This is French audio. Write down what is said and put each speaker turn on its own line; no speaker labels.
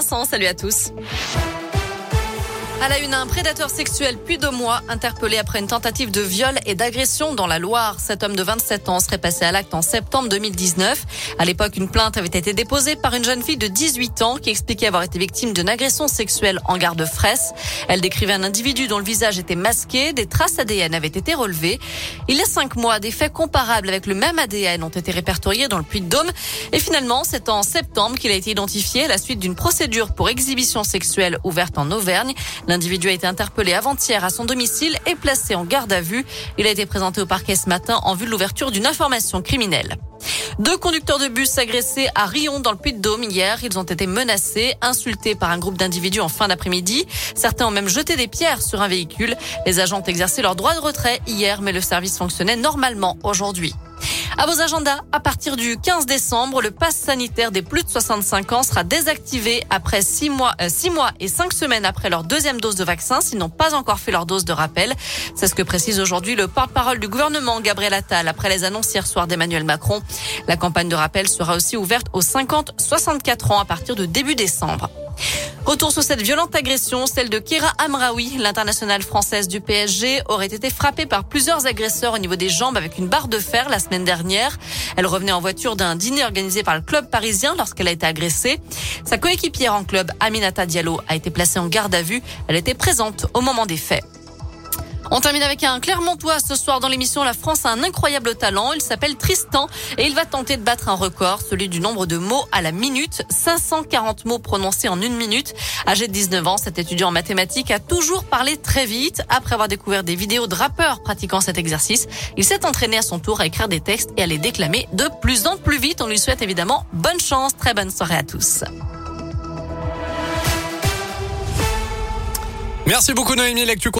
Salut à tous. À la une, un prédateur sexuel puis deux mois interpellé après une tentative de viol et d'agression dans la Loire. Cet homme de 27 ans serait passé à l'acte en septembre 2019. À l'époque, une plainte avait été déposée par une jeune fille de 18 ans qui expliquait avoir été victime d'une agression sexuelle en gare de Fraisse. Elle décrivait un individu dont le visage était masqué. Des traces ADN avaient été relevées. Il y a cinq mois, des faits comparables avec le même ADN ont été répertoriés dans le Puy-de-Dôme. Et finalement, c'est en septembre qu'il a été identifié à la suite d'une procédure pour exhibition sexuelle ouverte en Auvergne. L'individu a été interpellé avant-hier à son domicile et placé en garde à vue. Il a été présenté au parquet ce matin en vue de l'ouverture d'une information criminelle. Deux conducteurs de bus agressés à Rion dans le Puy-de-Dôme hier. Ils ont été menacés, insultés par un groupe d'individus en fin d'après-midi. Certains ont même jeté des pierres sur un véhicule. Les agents ont exercé leur droit de retrait hier, mais le service fonctionnait normalement aujourd'hui. À vos agendas, à partir du 15 décembre, le pass sanitaire des plus de 65 ans sera désactivé après 6 mois, euh, mois et 5 semaines après leur deuxième dose de vaccin s'ils n'ont pas encore fait leur dose de rappel. C'est ce que précise aujourd'hui le porte-parole du gouvernement, Gabriel Attal, après les annonces hier soir d'Emmanuel Macron. La campagne de rappel sera aussi ouverte aux 50-64 ans à partir de début décembre. Retour sur cette violente agression, celle de Kira Amraoui, l'internationale française du PSG, aurait été frappée par plusieurs agresseurs au niveau des jambes avec une barre de fer la semaine dernière. Elle revenait en voiture d'un dîner organisé par le club parisien lorsqu'elle a été agressée. Sa coéquipière en club, Aminata Diallo, a été placée en garde à vue. Elle était présente au moment des faits. On termine avec un Clermontois ce soir dans l'émission La France a un incroyable talent. Il s'appelle Tristan et il va tenter de battre un record, celui du nombre de mots à la minute. 540 mots prononcés en une minute. Âgé de 19 ans, cet étudiant en mathématiques a toujours parlé très vite. Après avoir découvert des vidéos de rappeurs pratiquant cet exercice, il s'est entraîné à son tour à écrire des textes et à les déclamer de plus en plus vite. On lui souhaite évidemment bonne chance. Très bonne soirée à tous.
Merci beaucoup Noémie.